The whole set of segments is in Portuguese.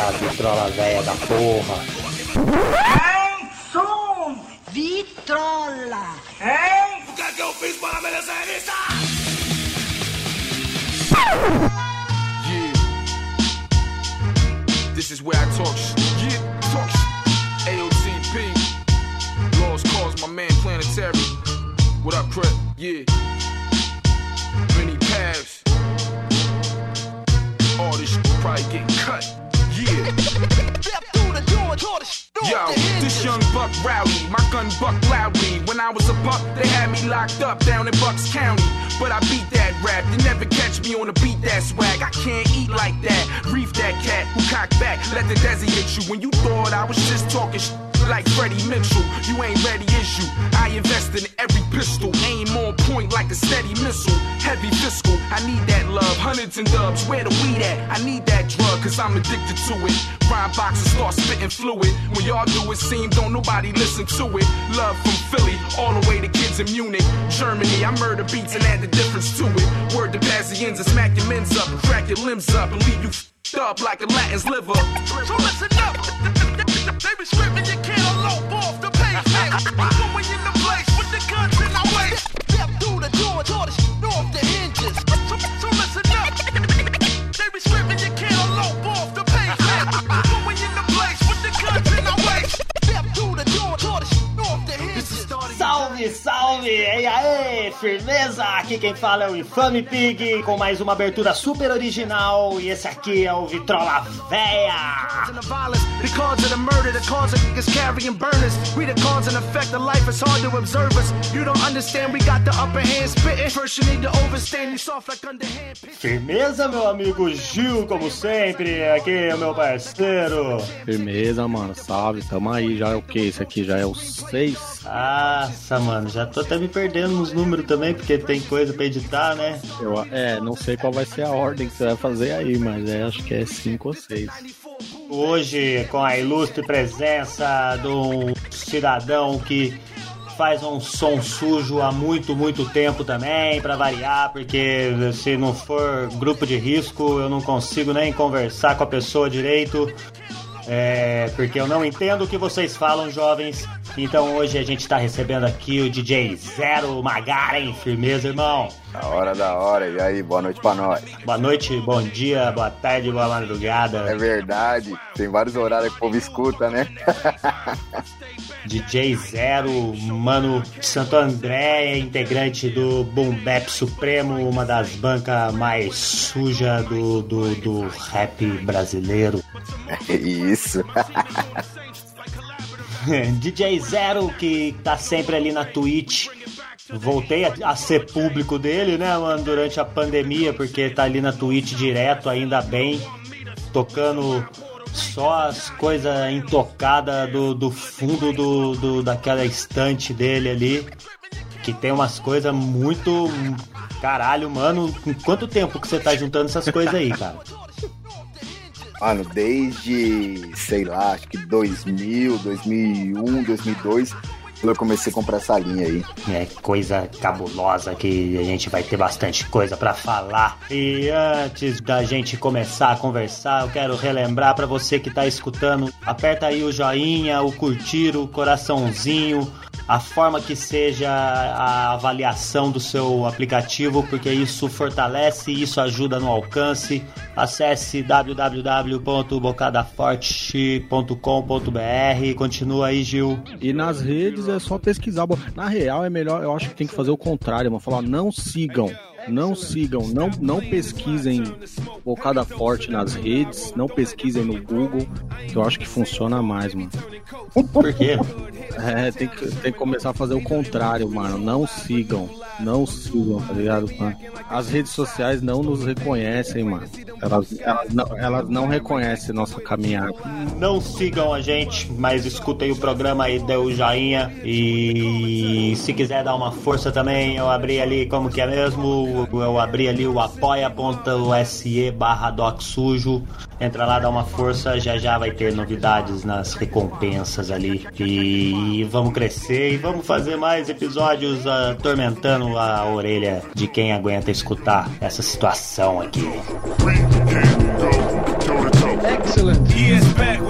Eita, vitrola um velha da porra. Hein? Som! Vitrola! Hein? O que é que eu fiz para merecer isso? Yeah. This is where I talk sh- Yeah, talk sh- AOTP. Lost cause, my man Planetary. What up, Crip? Yeah. Locked up down in Bucks County. But I beat that rap, you never catch me on a beat that swag. I can't eat like that. Reef that cat cock back, let the desi hit you. When you thought I was just talking sh- like Freddie Mitchell, you ain't ready, is you? I invest in every pistol, aim on point like a steady missile. Heavy fiscal, I need that love. Hundreds and dubs, where the weed at? I need that drug, cause I'm addicted to it. Rhyme boxes start spitting fluid. When y'all do it, seem don't nobody listen to it. Love from Philly, all the way to kids in Munich, Germany. I murder beats and add the difference to it. Word to Bazians and smack your men's up, crack your limbs up, and leave you up like a Latin's liver. So listen up. They be screaming you can't elope off the pavement. Firmeza? Aqui quem fala é o Infame Pig com mais uma abertura super original e esse aqui é o Vitrola Véia! Firmeza, meu amigo Gil, como sempre, aqui é o meu parceiro. Firmeza, mano. Salve, tamo aí. Já é o que? Esse aqui já é o 6. Nossa, mano, já tô até me perdendo nos números também, porque tem coisa pra editar, né? Eu, é, não sei qual vai ser a ordem que você vai fazer aí, mas é, acho que é 5 ou 6. Hoje, com a ilustre presença de um cidadão que faz um som sujo há muito, muito tempo também, pra variar, porque se não for grupo de risco, eu não consigo nem conversar com a pessoa direito. É, porque eu não entendo o que vocês falam, jovens. Então hoje a gente tá recebendo aqui o DJ Zero Magaren. Firmeza, irmão. Da hora, da hora. E aí, boa noite pra nós. Boa noite, bom dia, boa tarde, boa madrugada. É verdade, tem vários horários que o povo escuta, né? DJ Zero, mano de Santo André, integrante do Boom Bap Supremo, uma das bancas mais sujas do, do, do rap brasileiro. Isso. DJ Zero, que tá sempre ali na Twitch. Voltei a, a ser público dele, né, mano, durante a pandemia, porque tá ali na Twitch direto, ainda bem, tocando só as coisas intocadas do, do fundo do, do, daquela estante dele ali. Que tem umas coisas muito. Caralho, mano. Quanto tempo que você tá juntando essas coisas aí, cara? Mano, desde, sei lá, acho que 2000, 2001, 2002, eu comecei a comprar essa linha aí. É coisa cabulosa que a gente vai ter bastante coisa pra falar. E antes da gente começar a conversar, eu quero relembrar pra você que tá escutando, aperta aí o joinha, o curtir, o coraçãozinho, a forma que seja a avaliação do seu aplicativo, porque isso fortalece, isso ajuda no alcance. Acesse www.bocadaforte.com.br. Continua aí, Gil. E nas redes é só pesquisar. Na real, é melhor, eu acho que tem que fazer o contrário, mano. Falar, não sigam. Não sigam, não, não pesquisem Bocada Forte nas redes, não pesquisem no Google, que eu acho que funciona mais, mano. Por quê? É, tem que, tem que começar a fazer o contrário, mano. Não sigam. Não sigam, tá ligado? As redes sociais não nos reconhecem, mano. Elas, elas, não, elas não reconhecem nossa caminhada. Não sigam a gente, mas escutem o programa aí, o joinha. E se quiser dar uma força também, eu abri ali, como que é mesmo? Eu abri ali o apoia.se barra doc sujo. Entra lá, dá uma força, já já vai ter novidades nas recompensas ali. E vamos crescer e vamos fazer mais episódios atormentando a orelha de quem aguenta escutar essa situação aqui. Excellent. Back when you thought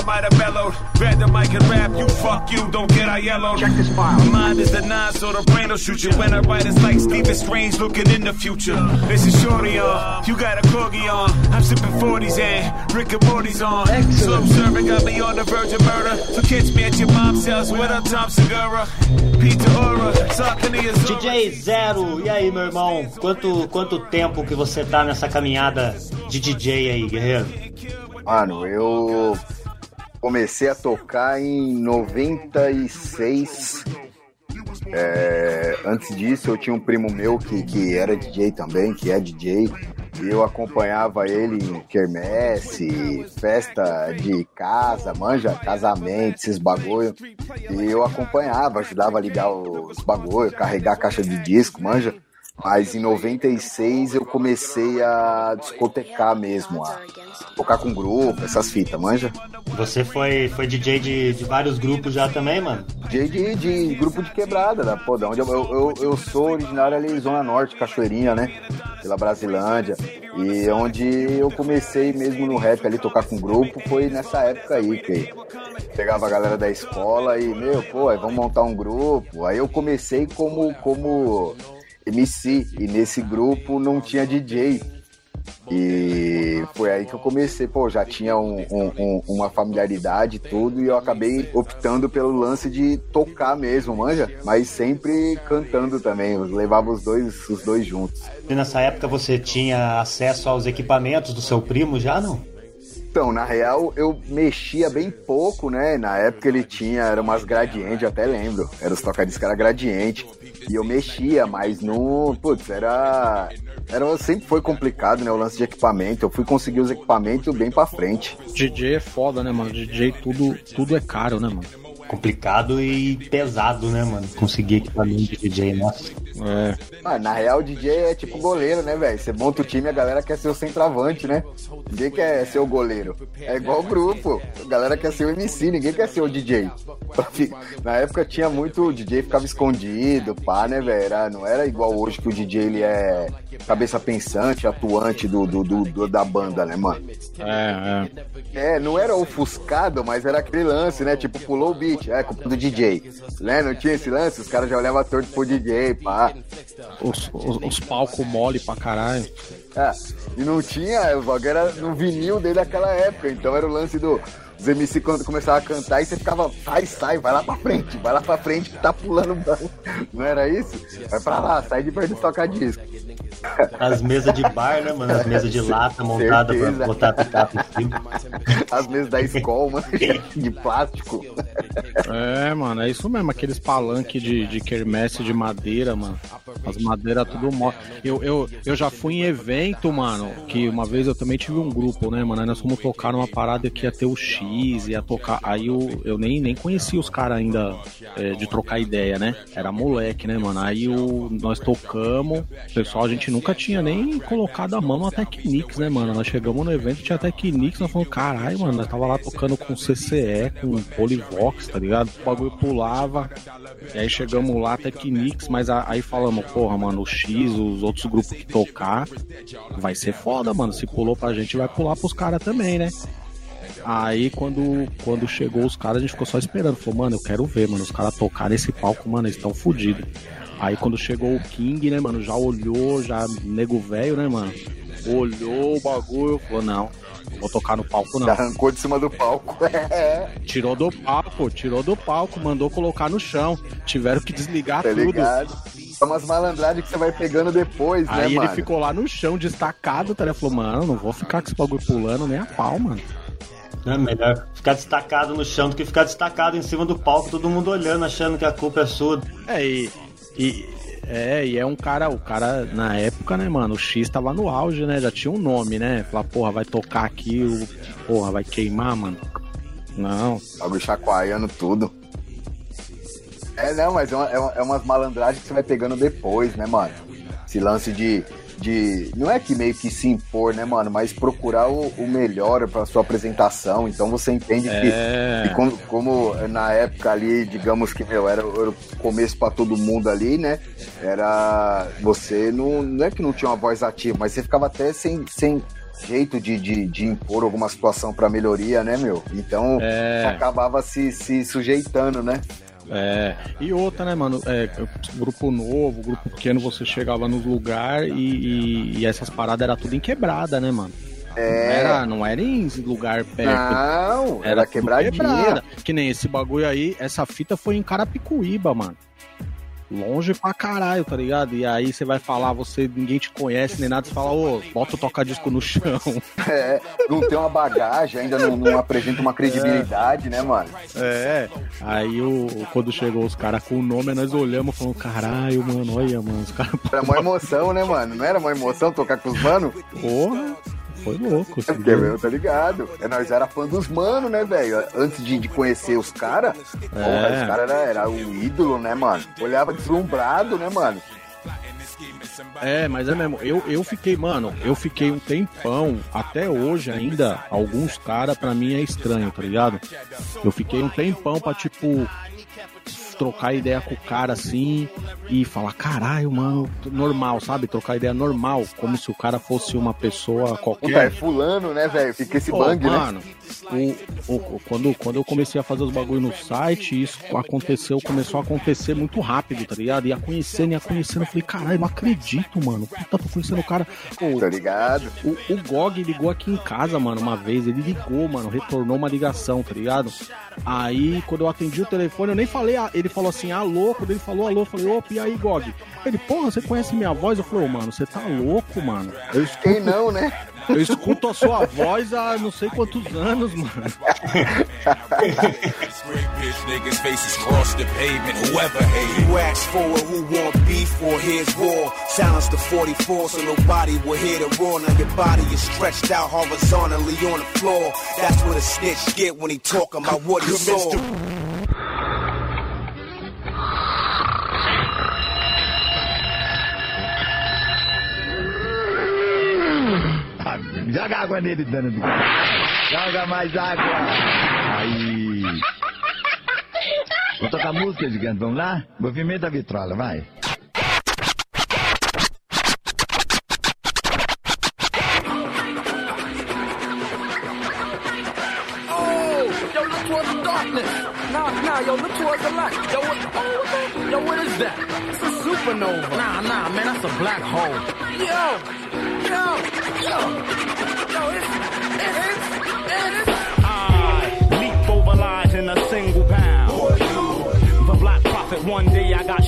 I might have mellowed. Grab the mic and rap, you fuck you, don't get I yellow. Check this file. My mind is the nine, so the brain will shoot you. When I write, it's like Stephen Strange looking in the future. This is Shorty on, you got a corgi on. I'm sipping 40s and Rick and Morty's on. So Excellent. observant got me on the verge of murder. So catch me at your mom's house with a Tom Segura. Pizza Aura, DJ Zero, e aí, meu irmão? Quanto, quanto tempo que você tá nessa caminhada de DJ aí, guerreiro? Mano, eu comecei a tocar em 96. É, antes disso, eu tinha um primo meu que, que era DJ também, que é DJ. E eu acompanhava ele em quermesse, festa de casa, manja, casamento, esses bagulho. E eu acompanhava, ajudava a ligar os bagulho, carregar a caixa de disco, manja. Mas em 96 eu comecei a discotecar mesmo, a tocar com grupo, essas fitas, manja? Você foi, foi DJ de, de vários grupos já também, mano? De, de, de grupo de quebrada, da, pô, da onde eu, eu, eu sou originário ali, Zona Norte, Cachoeirinha, né? Pela Brasilândia. E onde eu comecei mesmo no rap ali, tocar com grupo, foi nessa época aí, que pegava a galera da escola e, meu, pô, aí vamos montar um grupo. Aí eu comecei como, como MC, e nesse grupo não tinha DJ. E foi aí que eu comecei, pô, já tinha um- um- um- uma familiaridade e tudo, e eu acabei optando pelo lance de tocar mesmo, manja? Mas sempre cantando também, eu levava os dois, os dois juntos. E nessa época você tinha acesso aos equipamentos do seu primo já, não? Então, na real, eu mexia bem pouco, né? Na época ele tinha, era umas gradientes, até lembro. Era os tocadiscos que era gradiente. E eu mexia, mas no. Putz, era. Era, sempre foi complicado, né? O lance de equipamento. Eu fui conseguir os equipamentos bem pra frente. DJ é foda, né, mano? DJ tudo, tudo é caro, né, mano? Complicado e pesado, né, mano? Conseguir equipamento de DJ, nossa. É. Ah, na real, o DJ é tipo goleiro, né, velho? Você monta o time a galera quer ser o centroavante, né? Ninguém quer ser o goleiro. É igual o grupo. A galera quer ser o MC, ninguém quer ser o DJ. Na época tinha muito. O DJ ficava escondido, pá, né, velho? Não era igual hoje que o DJ ele é cabeça pensante, atuante do, do, do- do- da banda, né, mano? É, é. É, não era ofuscado, mas era aquele lance, né? Tipo, pulou o beat, é culpa do DJ. Né? Não tinha esse lance, os caras já olhavam torto pro DJ, pá. Os, os, os palcos mole pra caralho. É, e não tinha, o bagulho era no vinil desde aquela época, então era o lance do. Os MC quando começava a cantar e você ficava, sai, sai, vai lá pra frente, vai lá pra frente que tá pulando. Não era isso? Vai pra lá, sai de perto do tocar disco. As mesas de bar, né, mano? As mesas de lata montadas pra botar picape em cima. As mesas da escola, mano, de plástico. É, mano, é isso mesmo, aqueles palanques de, de quermesse de madeira, mano. As madeiras tudo mó. Eu, eu, eu já fui em evento, mano, que uma vez eu também tive um grupo, né, mano? Aí nós fomos tocar numa parada que ia ter o X, ia tocar. Aí eu, eu nem, nem conhecia os caras ainda é, de trocar ideia, né? Era moleque, né, mano? Aí o, nós tocamos, o pessoal, a gente nunca tinha nem colocado a mão na Technics, né, mano? Nós chegamos no evento, tinha Technics, nós falamos, caralho, mano, nós tava lá tocando com CCE, com Polyvox, tá ligado? O bagulho pulava. E aí chegamos lá, Technics, mas aí falamos, porra, mano, o X, os outros grupos que tocar, vai ser foda, mano. Se pulou pra gente, vai pular pros caras também, né? Aí quando, quando chegou os caras, a gente ficou só esperando. Falou, mano, eu quero ver, mano. Os caras tocar nesse palco, mano, eles estão fodidos. Aí quando chegou o King, né, mano, já olhou, já nego velho, né, mano? Olhou o bagulho, falou, não, não vou tocar no palco, não. Arrancou de cima do palco. É, Tirou do palco, tirou do palco, mandou colocar no chão. Tiveram que desligar tá tudo. ligado? São umas malandragens que você vai pegando depois, né, Aí ele mano? ficou lá no chão, destacado, tá? Ele falou, mano, não vou ficar com esse bagulho pulando nem a pau, mano. É melhor ficar destacado no chão do que ficar destacado em cima do palco, todo mundo olhando, achando que a culpa é sua. É, e, e- é, e é um cara, o cara, na época, né, mano, o X tava no auge, né? Já tinha um nome, né? Falar, porra, vai tocar aqui, o, porra, vai queimar, mano. Não. Bagulho chacoalhando tudo. É, não, mas é, é, uma- é umas malandragens que você vai pegando depois, né, mano? Esse lance de, de. Não é que meio que se impor, né, mano? Mas procurar o, o melhor pra sua apresentação. Então você entende É. que, que como, como na época ali, digamos que, meu, era, era o começo pra todo mundo ali, né? Era. Você não, não é que não tinha uma voz ativa, mas você ficava até sem. sem jeito de, de, de impor alguma situação pra melhoria, né, meu? Então É. acabava se, se sujeitando, né? É, e outra, né, mano? É, grupo novo, grupo pequeno, você chegava nos lugares e, e- e essas paradas era tudo em quebrada, né, mano? É. era, não era em lugar perto. Não, era, Era quebradinha. quebrada. Que nem esse bagulho aí, essa fita foi em Carapicuíba, mano. Longe pra caralho, tá ligado? E aí você vai falar, você ninguém te conhece nem nada, você fala, ô, bota o toca-disco no chão. É, não tem uma bagagem, ainda não, não apresenta uma credibilidade, né, mano? É. Aí o, quando chegou os caras com o nome, nós olhamos e falamos, caralho, mano, olha, mano, os caras, Era uma emoção, né, mano? Não era uma emoção tocar com os manos? porra, foi louco. É assim, porque, meu, tá ligado? É, nós era fã dos manos, né, velho? Antes de, de conhecer os caras, É. os caras era, era o ídolo, né, mano? Olhava deslumbrado, né, mano? É, mas é mesmo. Eu, eu fiquei, mano, eu fiquei um tempão, até hoje ainda, alguns caras pra mim é estranho, tá ligado? Eu fiquei um tempão pra, tipo, trocar ideia com o cara assim e falar, caralho, mano, normal, sabe? Trocar ideia normal, como se o cara fosse uma pessoa Puta, é qualquer. fulano, né, velho? Fica esse Ô, bang, né? mano, o, o- quando, quando eu comecei a fazer os bagulho no site, isso aconteceu, começou a acontecer muito rápido, tá ligado? Ia conhecendo, ia conhecendo, eu falei, caralho, não acredito, mano. Puta, tô conhecendo o cara. Tá ligado? o, o Gog ligou aqui em casa, mano, uma vez. Ele ligou, mano, retornou uma ligação, tá ligado? Aí, quando eu atendi o telefone, eu nem falei, ah, ele falou assim, alô. Quando ele falou alô, eu falei, opa, e aí, Gog? Ele, porra, você conhece minha voz? Eu falei, ô, mano, você tá louco, mano. Eu escuto, Quem não, né? eu escuto a sua voz há não sei quantos anos, mano. Joga água nele, dano. Joga mais água. Aí. Vou tocar música, gigante. Vamos lá? Movimento da vitrola, vai. Oh, yo, look towards the darkness. Nah, nah, yo, look towards the light. Yo, what, oh, yo, what is that? It's a supernova. Nah, nah, man, that's a black hole. Yo, I leap over lies in a single pound. The black prophet, one day I got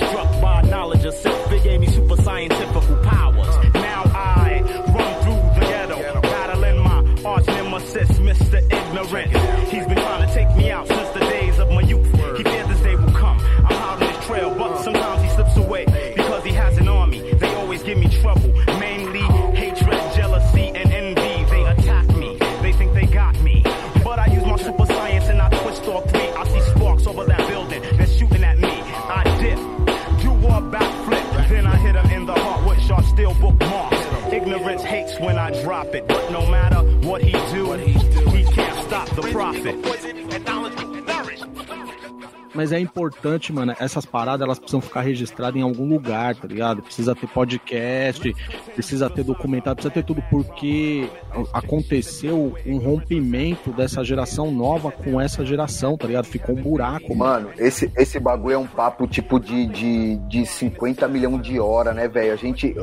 Mas é importante, mano, essas paradas elas precisam ficar registradas em algum lugar, tá ligado? Precisa ter podcast, precisa ter documentado, precisa ter tudo, porque aconteceu um rompimento dessa geração nova com essa geração, tá ligado? Ficou um buraco, mano. Mano, esse, esse bagulho é um papo tipo de, de, de 50 milhões de horas, né, velho? A gente.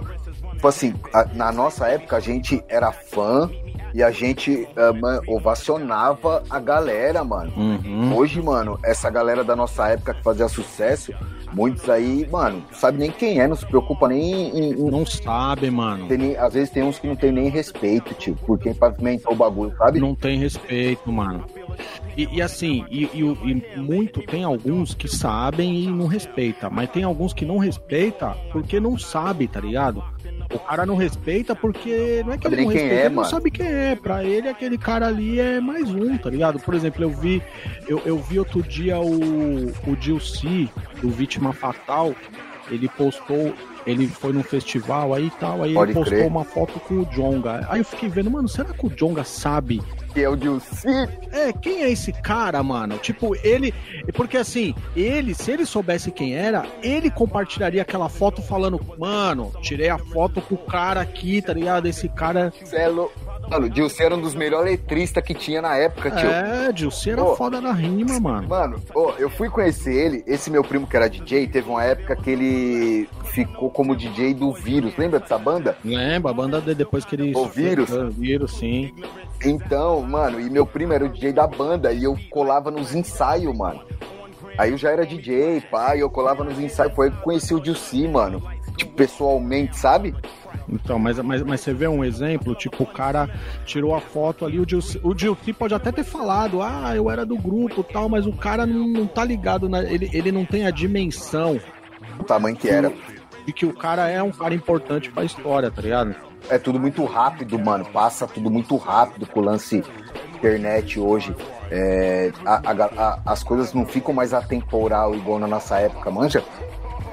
Tipo assim, a- na nossa época a gente era fã e a gente ah, man, ovacionava a galera, mano. Uhum. Hoje, mano, essa galera da nossa época que fazia sucesso, muitos aí, mano, não sabe nem quem é, não se preocupa nem em. em- Não sabe, mano. tem nem- às vezes tem uns que não tem nem respeito, tio, por quem pavimentou o bagulho, sabe? Não tem respeito, mano. E, e assim, e, e e muito, tem alguns que sabem e não respeita, mas tem alguns que não respeita porque não sabe, tá ligado? O cara não respeita porque não é que ele não respeita, é, ele não sabe quem é. Pra ele, aquele cara ali é mais um, tá ligado? Por exemplo, eu vi, eu, eu vi outro dia o, o Dilci, do Vítima Fatal, ele postou, ele foi num festival aí e tal, aí Pode ele postou crer. uma foto com o Jonga. Aí eu fiquei vendo, mano, será que o Jonga sabe Que é o Dilci. é, quem é esse cara, mano? Tipo, ele. Porque assim, ele, se ele soubesse quem era, ele compartilharia aquela foto falando, mano, tirei a foto com o cara aqui, tá ligado? Esse cara. Cê é Mano, o Dilci era um dos melhores letristas que tinha na época, tio. É, Dilce era Pô. foda na rima, mano. Mano, ô, eu fui conhecer ele, esse meu primo que era DJ, teve uma época que ele ficou como DJ do Vírus, lembra dessa banda? Lembra, a banda de- depois que ele. O Vírus? O vírus, sim. Então, mano, e meu primo era o DJ da banda e eu colava nos ensaios, mano. Aí eu já era DJ, pai, eu colava nos ensaios, foi aí que conheci o Dilci, mano. Tipo, pessoalmente, sabe? Então, mas, mas, mas você vê um exemplo, tipo, o cara tirou a foto ali, o Dilce, o pode até ter falado, ah, eu era do grupo e tal, mas o cara não, não tá ligado, na, ele, ele não tem a dimensão O tamanho que era. de que o cara é um cara importante pra história, tá ligado? É tudo muito rápido, mano. Passa tudo muito rápido com o lance internet hoje. É, a- a- a- as coisas não ficam mais atemporal igual na nossa época, manja?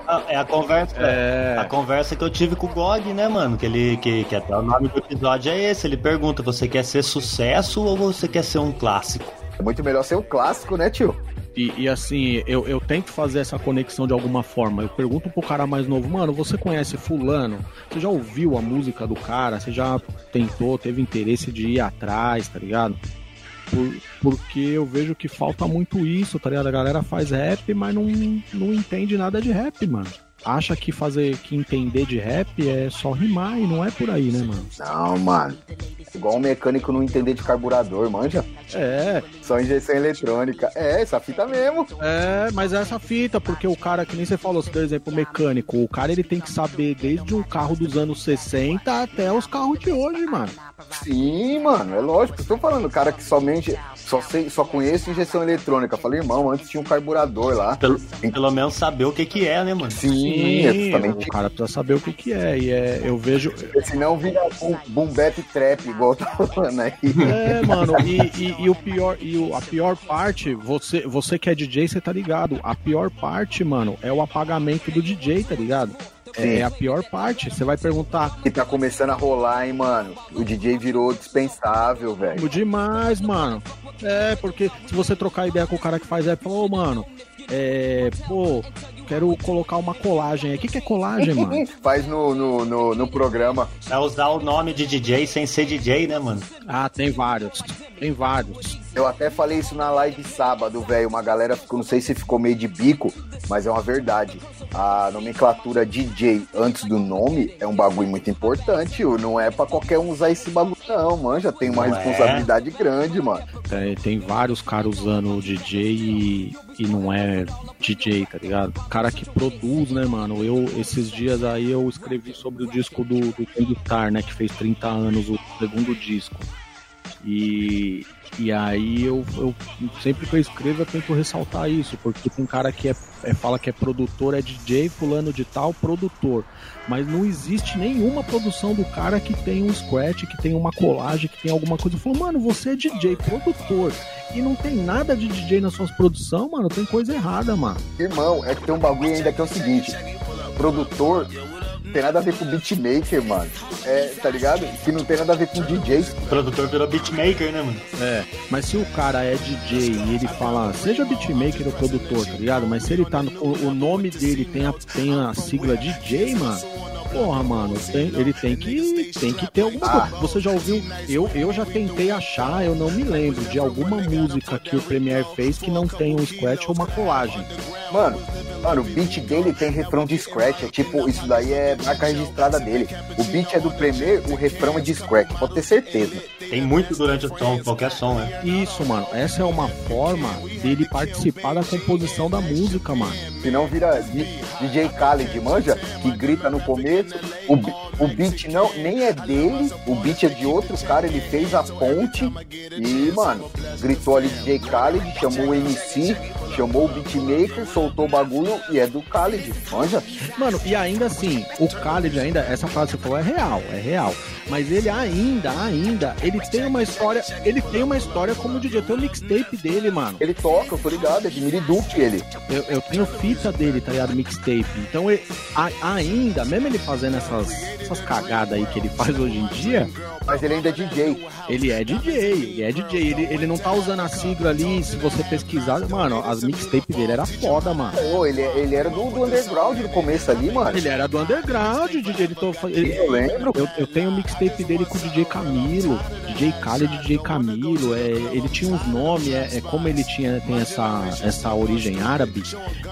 Ah, É a conversa. É. A conversa que eu tive com o God, né, mano? Que ele que, que até o nome do episódio é esse. Ele pergunta: você quer ser sucesso ou você quer ser um clássico? É muito melhor ser um clássico, né, tio? E, e assim, eu, eu tento fazer essa conexão de alguma forma. Eu pergunto pro cara mais novo, mano, você conhece fulano? Você já ouviu a música do cara? Você já tentou, teve interesse de ir atrás, tá ligado? Por- porque eu vejo que falta muito isso, tá ligado? A galera faz rap, mas não, não entende nada de rap, mano. Acha que fazer, que entender de rap é só rimar e não é por aí, né, mano? Não, mano. Igual um mecânico não entender de carburador, manja? É, Só injeção eletrônica. É, essa fita mesmo. É, mas é essa fita, porque o cara, que nem você falou, você deu exemplo mecânico, o cara ele tem que saber desde um carro dos anos 60 até os carros de hoje, mano. Sim, mano, é lógico. Estou falando, cara que somente só, sei, só conheço injeção eletrônica. Falei, irmão, antes tinha um carburador lá. Pelo, pelo menos saber o que que é, né, mano? Sim, exatamente. o cara precisa saber o que que é, e é, eu vejo... Porque senão vira boom, boom bap trap, igual tá falando aí. É, mano, e, e- e o pior, e o- a pior parte, você, você que é DJ, você tá ligado, a pior parte, mano, é o apagamento do DJ, tá ligado? Sim. É a pior parte, você vai perguntar, E tá começando a rolar, hein, mano. O DJ virou dispensável, velho. Demais, mano. É, porque se você trocar ideia com o cara que faz rap, falou, ô, mano, é, pô, quero colocar uma colagem aí. O que, que é colagem, mano? Faz no, no, no, no programa. É usar o nome de DJ sem ser DJ, né, mano? Ah, tem vários. Tem vários. Eu até falei isso na live sábado, velho. Uma galera ficou, não sei se ficou meio de bico, mas é uma verdade. A nomenclatura DJ antes do nome é um bagulho muito importante. Não é pra qualquer um usar esse bagulho, não, manja. Tem uma Não é? responsabilidade grande, mano. Tem, tem vários caras usando o DJ e, e não é DJ, tá ligado? Cara que produz, né, mano? Eu, esses dias aí, eu escrevi sobre o disco do, do King né? Que fez 30 anos, o segundo disco. E, e aí eu, eu sempre que eu escrevo eu tento ressaltar isso, porque tem cara que é, é- fala que é produtor, é DJ, fulano de tal, produtor. Mas não existe nenhuma produção do cara que tem um scratch, que tem uma colagem, que tem alguma coisa. Eu falo, mano, você é DJ, produtor, e não tem nada de DJ nas suas produções, mano, tem coisa errada, mano. Irmão, é que tem um bagulho ainda que é o seguinte: produtor tem nada a ver com beatmaker, mano. É, tá ligado? Que não tem nada a ver com DJ. O produtor virou beatmaker, né, mano? É, mas se o cara é DJ e ele fala, seja beatmaker ou produtor, tá ligado? Mas se ele tá no. O, o nome dele tem a, tem a sigla DJ, mano. Porra, mano, tem- ele tem que, tem que ter alguma coisa. Você já ouviu? Eu, eu já tentei achar, eu não me lembro de alguma música que o Premiere fez que não tem um scratch ou uma colagem. Mano, mano, o beat dele tem refrão de scratch. É tipo, isso daí é marca registrada dele. O beat é do Premier, o refrão é de scratch. Pode ter certeza. Tem muito durante o som, qualquer som, né? Isso, mano, essa é uma forma dele participar da composição da música, mano. Senão vira D- DJ Khaled, manja? Que grita no começo. O, o beat não, nem é dele, o beat é de outro cara, ele fez a ponte e, mano, gritou ali DJ Khaled, chamou o MC, chamou o beatmaker, soltou o bagulho e é do Khalid, manja? Mano, e ainda assim, o Khalid ainda, essa frase que você falou é real, é real. Mas ele ainda, ainda, ele tem uma história, ele tem uma história como DJ, tem o mixtape dele, mano. Ele toca, eu tô ligado, é de Miriduque ele. Eu, eu tenho fita dele, tá ligado? Mixtape. Então, ele- a- ainda, mesmo ele fazendo essas, essas cagadas aí que ele faz hoje em dia, Mas ele ainda é DJ. ele é DJ, ele é DJ. Ele, ele não tá usando a sigla ali, se você pesquisar, mano, as mixtapes dele era foda, mano. Pô, ele, ele era do, do underground no começo ali, mano. Ele era do underground, DJ. Ele tô, ele, Eu lembro. Eu, eu tenho o mixtape dele com o DJ Camilo, DJ Khaled, DJ Camilo. É, ele tinha uns nomes, é, é como ele tinha tem essa, essa origem árabe.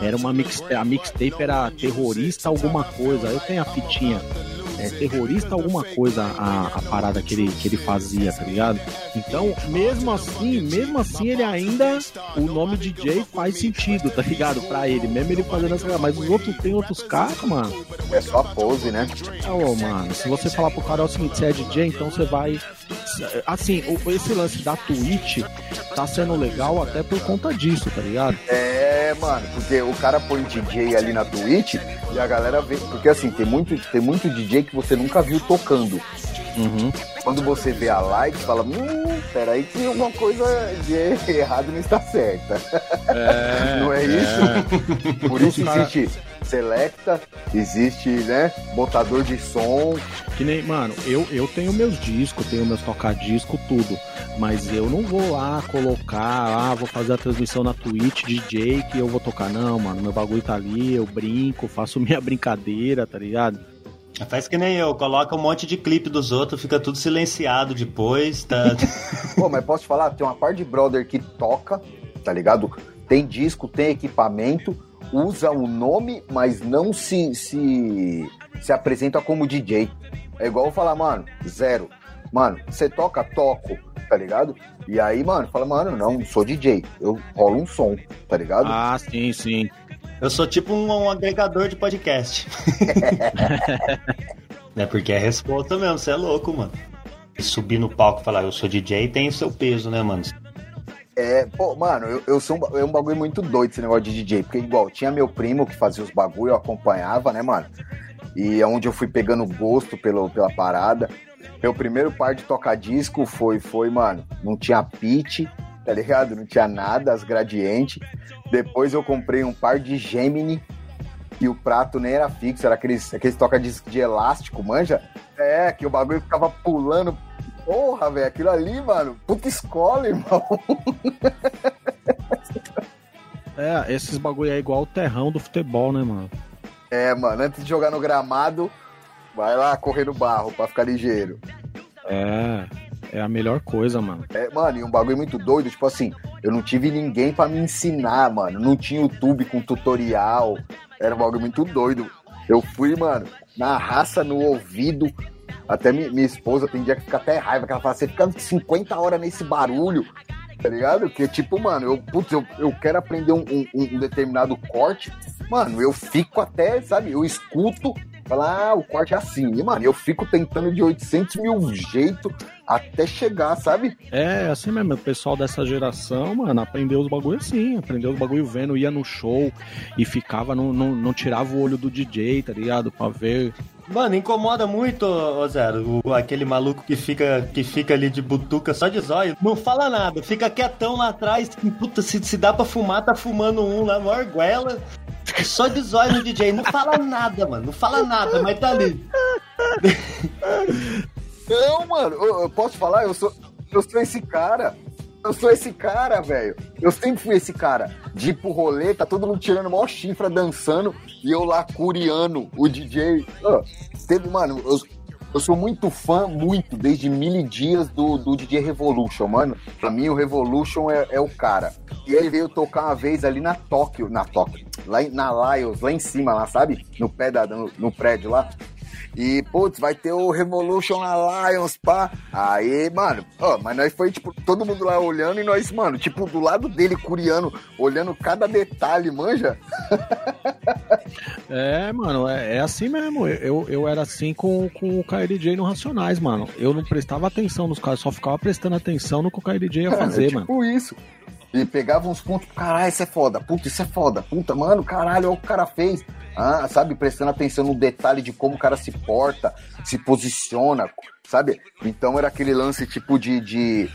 Era uma mix, a mixtape era terrorista alguma coisa. Eu tenho a fitinha. É terrorista alguma coisa a, a parada que ele, que ele fazia, tá ligado? Então, mesmo assim, mesmo assim, ele ainda. O nome DJ faz sentido, tá ligado? Pra ele, mesmo ele fazendo essa. Mas os outros tem outros caras, mano. É só pose, né? Ô, mano, se você falar pro cara é o seguinte, você é DJ, então você vai. Assim, o- esse lance da Twitch tá sendo legal até por conta disso, tá ligado? É, mano, porque o cara põe DJ ali na Twitch e a galera vê. Porque assim, tem muito, tem muito DJ que você nunca viu tocando. Uhum. Quando você vê a live, você fala, hum, peraí que alguma coisa de errado não está certa. não é isso? Por isso existe selecta, existe, né, botador de som. Que nem, mano, eu, eu tenho meus discos, tenho meus toca-disco, tudo. Mas eu não vou lá colocar, ah, vou fazer a transmissão na Twitch, DJ, que eu vou tocar. Não, mano, meu bagulho tá ali, eu brinco, faço minha brincadeira, tá ligado? Faz que nem eu, coloca um monte de clipe dos outros, fica tudo silenciado depois, tá? Pô, mas posso te falar, tem uma par de brother que toca, tá ligado? Tem disco, tem equipamento, usa o nome, mas não se, se, se apresenta como DJ. É igual eu falar, mano, zero. Mano, você toca? Toco, tá ligado? E aí, mano, fala, mano, não, sou DJ. Eu rolo um som, tá ligado? Ah, sim, sim. Eu sou tipo um, um agregador de podcast. é porque é resposta mesmo, você é louco, mano. E subir no palco e falar, eu sou DJ, tem o seu peso, né, mano? É, pô, mano, eu, eu sou um, é um bagulho muito doido esse negócio de DJ, porque igual, tinha meu primo que fazia os bagulho, eu acompanhava, né, mano? E é onde eu fui pegando gosto pelo, pela parada. Meu primeiro par de tocar disco foi, foi, mano, não tinha pitch, tá ligado? Não tinha nada, as gradientes. Depois eu comprei um par de Gemini, e o prato nem era fixo, era aqueles, aqueles toca-disco de elástico, manja? É, que o bagulho ficava pulando. Porra, velho, aquilo ali, mano, puta escola, irmão. É, esses bagulho é igual o terrão do futebol, né, mano? É, mano, antes de jogar no gramado, vai lá correr no barro pra ficar ligeiro. É, é a melhor coisa, mano. É, mano, e um bagulho muito doido, tipo assim, eu não tive ninguém pra me ensinar, mano. Não tinha YouTube com tutorial. Era um bagulho muito doido. Eu fui, mano, na raça, no ouvido. Até mi- minha esposa tem dia que fica até raiva, que ela fala, você fica 50 horas nesse barulho, tá ligado? Que tipo, mano, eu, putz, eu, eu quero aprender um, um- um determinado corte, mano, eu fico até, sabe, eu escuto, falar, ah, o corte é assim, e, mano, eu fico tentando de 800 mil jeitos até chegar, sabe? É, assim mesmo, o pessoal dessa geração, mano, aprendeu os bagulho assim, aprendeu os bagulho vendo, ia no show e ficava, não, não tirava o olho do DJ, tá ligado? Pra ver. Mano, incomoda muito, ô Zero, o- aquele maluco que fica, que fica ali de butuca só de zóio. Não fala nada, fica quietão lá atrás. Puta, se, se dá pra fumar, tá fumando um lá, maior guela. Só de zóio no DJ. Não fala nada, mano. Não fala nada, mas tá ali. Não, mano, eu, eu posso falar, eu sou, eu sou esse cara. Eu sou esse cara, velho. Eu sempre fui esse cara. De ir pro rolê, tá todo mundo tirando maior chifra, dançando, e eu lá curiando o DJ. Ó, teve, mano, eu, eu sou muito fã, muito, desde mil dias do, do DJ Revolution, mano. Pra mim, o Revolution é, é o cara. E ele veio tocar uma vez ali na Tóquio, na Tóquio, lá na Lyles, lá em cima, lá, sabe? No pé da, no, no prédio lá. E, putz, vai ter o Revolution Alliance, pá. Aí, mano, ó, mas nós foi, tipo, todo mundo lá olhando e nós, mano, tipo, do lado dele, curiando, olhando cada detalhe, manja? É, mano, é, é assim mesmo. Eu, eu era assim com, com o KLJ no Racionais, mano. Eu não prestava atenção nos caras, só ficava prestando atenção no que o KLJ ia fazer, é mano. tipo isso. E pegava uns pontos, caralho, isso é foda, puta, isso é foda, puta, mano, caralho, olha o que o cara fez. Ah, sabe, prestando atenção no detalhe de como o cara se porta, se posiciona, sabe? Então era aquele lance tipo de. de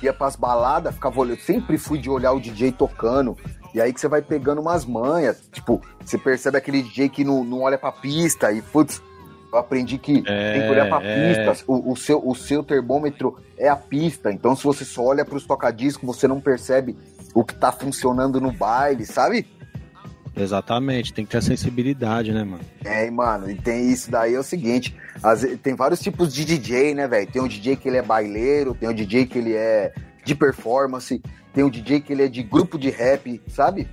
ia pras baladas, ficava olhando. Sempre fui de olhar o DJ tocando. E aí que você vai pegando umas manhas. Tipo, você percebe aquele DJ que não, não olha pra pista e, putz, eu aprendi que É, tem que olhar pra é. pista. O, o seu, o seu termômetro é a pista. Então, se você só olha pros tocadiscos, você não percebe o que tá funcionando no baile, sabe? Exatamente, tem que ter sensibilidade, né, mano? É, e, mano, e tem isso daí é o seguinte, ve- tem vários tipos de DJ, né, velho? Tem um DJ que ele é baileiro, tem um DJ que ele é de performance, tem um DJ que ele é de grupo de rap, sabe?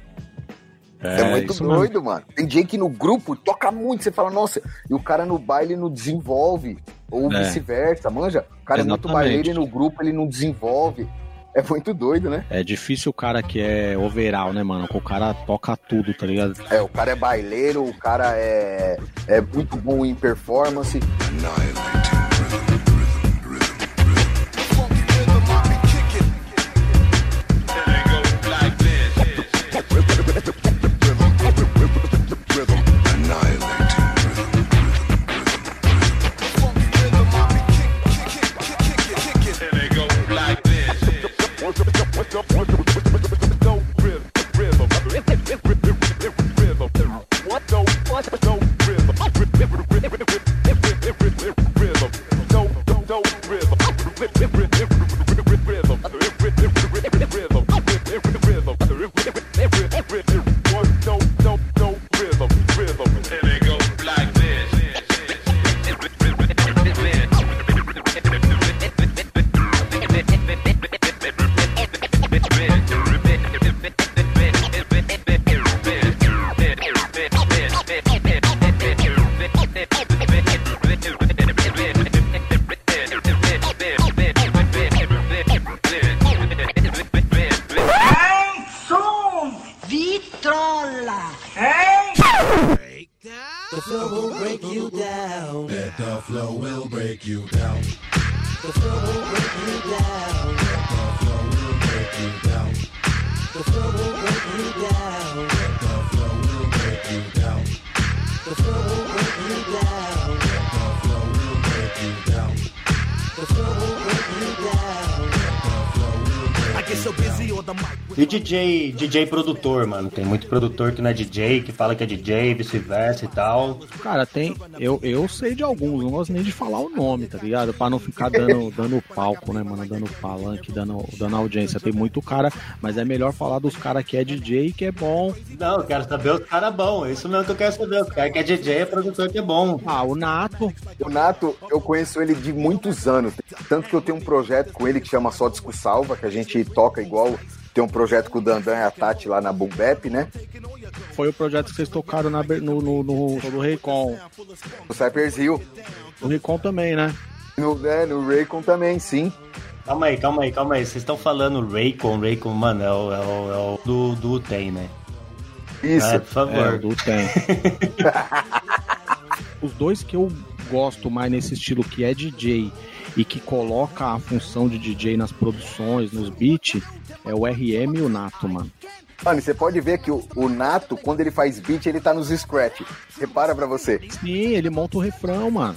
É, muito isso mesmo. doido, mano. Tem DJ que no grupo toca muito, você fala, nossa, e o cara no baile não desenvolve, ou É. vice-versa, manja? O cara é muito Exatamente. baileiro e no grupo ele não desenvolve. É muito doido, né? É difícil o cara que é overall, né, mano? Que o cara toca tudo, tá ligado? É, o cara é baileiro, o cara é, é muito bom em performance. Ein E DJ, DJ produtor, mano. Tem muito produtor que não é DJ, que fala que é DJ, vice-versa e tal. Cara, tem. Eu, eu sei de alguns, não gosto nem de falar o nome, tá ligado? Pra não ficar dando, dando palco, né, mano? Dando palanque, dando, dando audiência. Tem muito cara, mas é melhor falar dos caras que é DJ que é bom. Não, eu quero saber os caras bons. É isso mesmo que eu quero saber. Os caras que é DJ é produtor que é bom. Ah, o Nato. O Nato, eu conheço ele de muitos anos. Tanto que eu tenho um projeto com ele que chama Só Disco Salva, que a gente toca igual. Tem um projeto com o Dandan e a Tati lá na Boom Bap, né? Foi o projeto que vocês tocaram na, no, no, no, no Raycon. O Cypress Hill. No Raycon também, né? No, é, no Raycon também, sim. Calma aí, calma aí, calma aí. Vocês estão falando Raycon, Raycon, mano, é o, é o, é o do, do tem, né? Isso. É, por favor. É, o Du tem. Os dois que eu gosto mais nesse estilo que é DJ e que coloca a função de DJ nas produções, nos beats, é o RM e o Nato, mano. Mano, você pode ver que o, o Nato, quando ele faz beat, ele tá nos scratch. Repara pra você. Sim, ele monta o refrão, mano.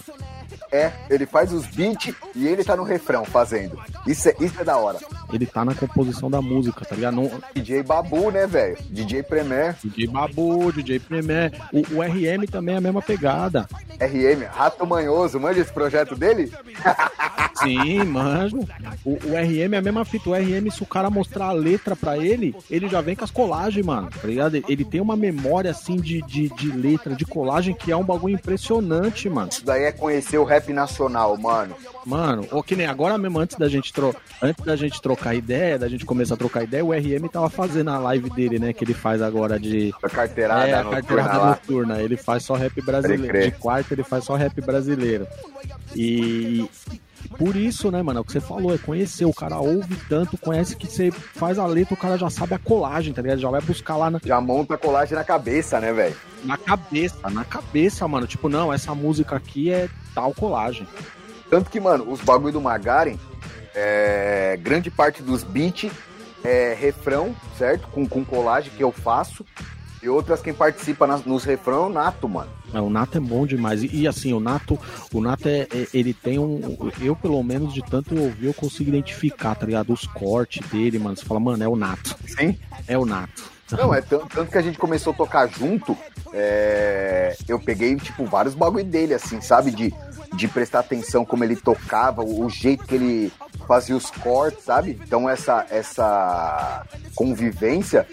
É, ele faz os beats e ele tá no refrão fazendo. Isso é, isso é da hora. Ele tá na composição da música, tá ligado? Não, DJ Babu, né, velho? DJ Premier, DJ Babu, DJ Premier. O, o RM também é a mesma pegada. RM, Rato Manhoso. Manja esse projeto dele? Sim, manjo. O, o RM é a mesma fita. O RM, se o cara mostrar a letra pra ele, ele já vem com as colagens, mano. Tá ligado? Ele tem uma memória assim de, de, de letra, de colagem, que é um bagulho impressionante, mano. Isso daí é conhecer o rap nacional, mano. Mano, ou que nem agora mesmo, antes da gente tro... antes da gente trocar ideia, da gente começar a trocar ideia, o RM tava fazendo a live dele, né? Que ele faz agora de. A carteirada é, a noturna carteirada lá. noturna. Ele faz só rap brasileiro. De quarto ele faz só rap brasileiro. E. Por isso, né, mano, é o que você falou, é conhecer. O cara ouve tanto, conhece que você faz a letra, o cara já sabe a colagem, tá ligado? Já vai buscar lá na, Já monta a colagem na cabeça, né, velho? na cabeça, na cabeça, mano. Tipo, não, essa música aqui é tal colagem. Tanto que, mano, os bagulho do Magaren, é, grande parte dos beats é refrão, certo? Com, com colagem que eu faço. E outras quem participa nas- nos refrão é o Nato, mano. É, o Nato é bom demais. E, e, assim, o Nato, o Nato é, é- ele tem um. Eu, pelo menos, de tanto ouvir, eu consigo identificar, tá ligado? Os cortes dele, mano. Você fala, mano, é o Nato. Sim. É o Nato. Não, é tanto, tanto que a gente começou a tocar junto, é, eu peguei, tipo, vários bagulho dele, assim, sabe? De, de prestar atenção como ele tocava, o, o jeito que ele fazia os cortes, sabe? Então essa, essa convivência.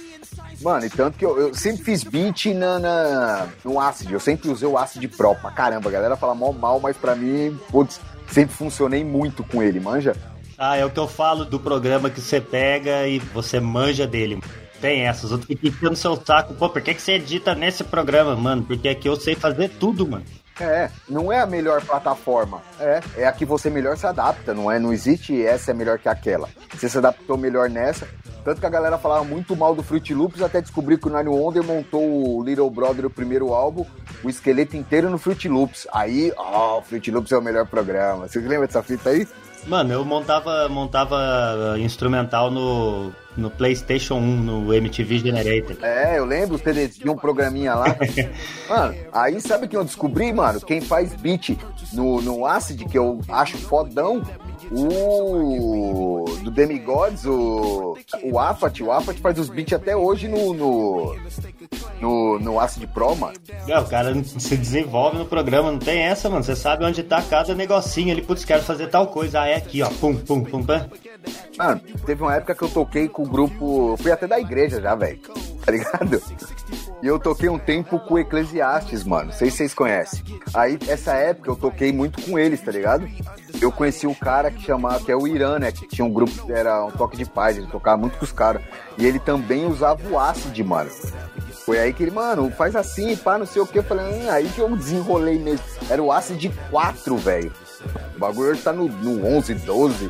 Mano, e tanto que eu, eu sempre fiz beat na, na- no Acid, eu sempre usei o Acid Pro pra caramba. A galera fala mal, mal, mas pra mim, putz, sempre funcionei muito com ele, manja? Ah, é o que eu falo do programa que você pega e você manja dele. Tem essas, outros ficam enchendo seu saco. Pô, por que, que você edita nesse programa, mano? Porque aqui eu sei fazer tudo, mano. É, não é a melhor plataforma. É, é a que você melhor se adapta, não é? Não existe essa é melhor que aquela. Você se adaptou melhor nessa. Tanto que a galera falava muito mal do Fruit Loops até descobrir que o Nine Wonder montou o Little Brother, o primeiro álbum, o esqueleto inteiro no Fruit Loops. Aí, ó, o Fruit Loops é o melhor programa. Você lembra dessa fita aí? Mano, eu montava, montava uh, instrumental no, no PlayStation 1, no MTV Generator. É, eu lembro, TDs tinha um programinha lá. mano, aí sabe quem eu descobri, mano? Quem faz beat no, no Acid, que eu acho fodão, o do Demigods, o, o Afat, o Afat faz os beats até hoje no, no, no, no Acid Pro, mano. É, o cara se desenvolve no programa, não tem essa, mano. Você sabe onde tá cada negocinho ali. Putz, quero fazer tal coisa. Ah, é aqui, ó. Pum, pum, pum, pum. Mano, teve uma época que eu toquei com o grupo. Fui até da igreja já, velho. Tá ligado? E eu toquei um tempo com o Eclesiastes, mano. Não sei se vocês conhecem. Aí, essa época, eu toquei muito com eles, tá ligado? Eu conheci um cara que chamava, que é o Irã, né? Que tinha um grupo, era um toque de paz, ele tocava muito com os caras. E ele também usava o Acid, mano. Foi aí que ele, mano, faz assim, pá, não sei o que. Eu falei, hum, aí que eu desenrolei mesmo. Era o Acid 4, velho. O bagulho hoje tá no, no 11, 12.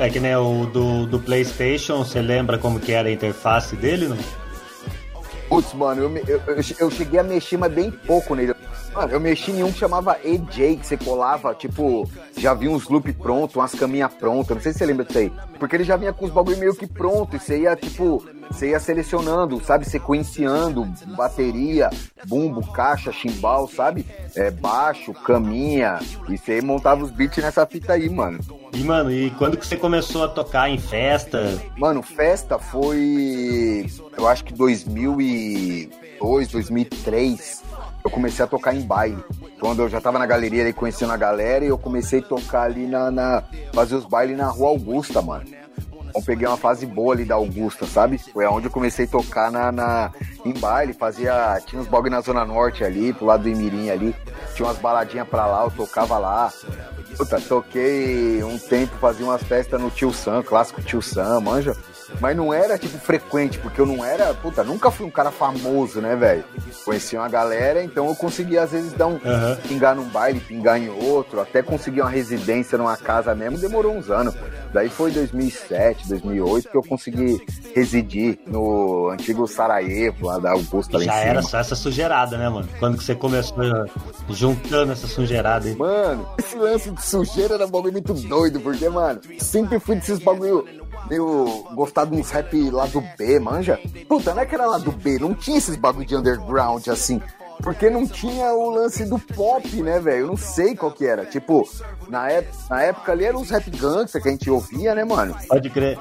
É que nem o do, do PlayStation, você lembra como que era a interface dele, não? Putz, mano, eu, eu, eu cheguei a mexer, mas bem pouco nele. Mano, eu mexi em um que chamava EJ, que você colava, tipo, já vinha uns loop pronto, umas caminhas prontas. Não sei se você lembra disso aí. Porque ele já vinha com os bagulho meio que pronto. E você ia, tipo, você ia selecionando, sabe? Sequenciando bateria, bumbo, caixa, chimbal, sabe? É, baixo, caminha. E você montava os beats nessa fita aí, mano. E, mano, e quando que você começou a tocar em festa? Mano, festa foi. Eu acho que 2002, 2003. Eu comecei a tocar em baile. Quando eu já tava na galeria ali conhecendo a galera e eu comecei a tocar ali na. na fazer os bailes na Rua Augusta, mano. Então peguei uma fase boa ali da Augusta, sabe? Foi onde eu comecei a tocar na, na, em baile, fazia. Tinha uns bagulho na Zona Norte ali, pro lado do Imirim ali. Tinha umas baladinhas pra lá, eu tocava lá. Puta, toquei um tempo, fazia umas festas no Tio Sam, clássico Tio Sam, manja. Mas não era, tipo, frequente, porque eu não era, puta, nunca fui um cara famoso, né, velho? Conhecia uma galera, então eu conseguia, às vezes, dar um, pingar num baile, pingar em outro, até conseguir uma residência numa casa mesmo, demorou uns anos. Daí foi 2007, 2008 que eu consegui residir no antigo Sarajevo, lá da Augusta lá Já era só essa sujeirada, né, mano? Quando que você começou juntando essa sujeirada aí? Mano, esse lance de sujeira era um bagulho muito doido, porque, mano, sempre fui desses bagulho meio gostado uns rap lá do B, manja? Puta, não é que era lá do B, não tinha esses bagulho de underground assim. Porque não tinha o lance do pop, né, velho? Eu não sei qual que era. Tipo, na, na época ali eram os rap gangsta que a gente ouvia, né, mano? Pode crer.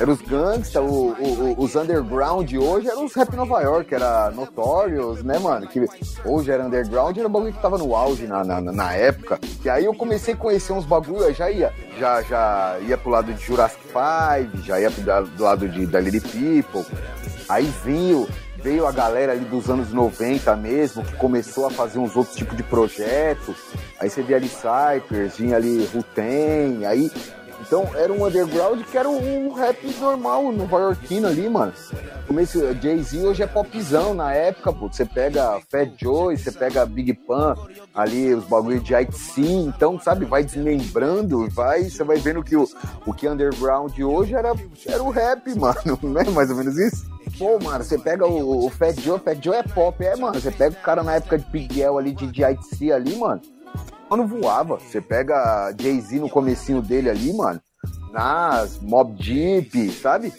Eram os gangsta, o, o- o- os underground de hoje eram os rap Nova York, era Notorious, né, mano? Que hoje era underground, era um bagulho que tava no auge na, na, na época. E aí eu comecei a conhecer uns bagulho, já ia, já, já ia pro lado de Jurassic 5, já ia pro lado de da Little People. Aí veio, veio a galera ali dos anos 90 mesmo, que começou a fazer uns outros tipos de projetos. Aí você via ali Cypress, vinha ali Ruten, aí então era um underground que era um rap normal, nova iorquino ali, mano. Começo, Jay-Z hoje é popzão na época, pô. Você pega Fat Joe, você pega Big Pan, ali os bagulho de ITC, então, sabe, vai desmembrando, vai, você vai vendo que o, o que é underground hoje era, era o rap, mano, não é mais ou menos isso? Pô, mano, você pega o, o Fat Joe, Fat Joe é pop, é, mano. Você pega o cara na época de Big L ali, de, de ITC ali, mano. Mano, voava. Você pega Jay-Z no comecinho dele ali, mano. Nas Mob Jeep, sabe?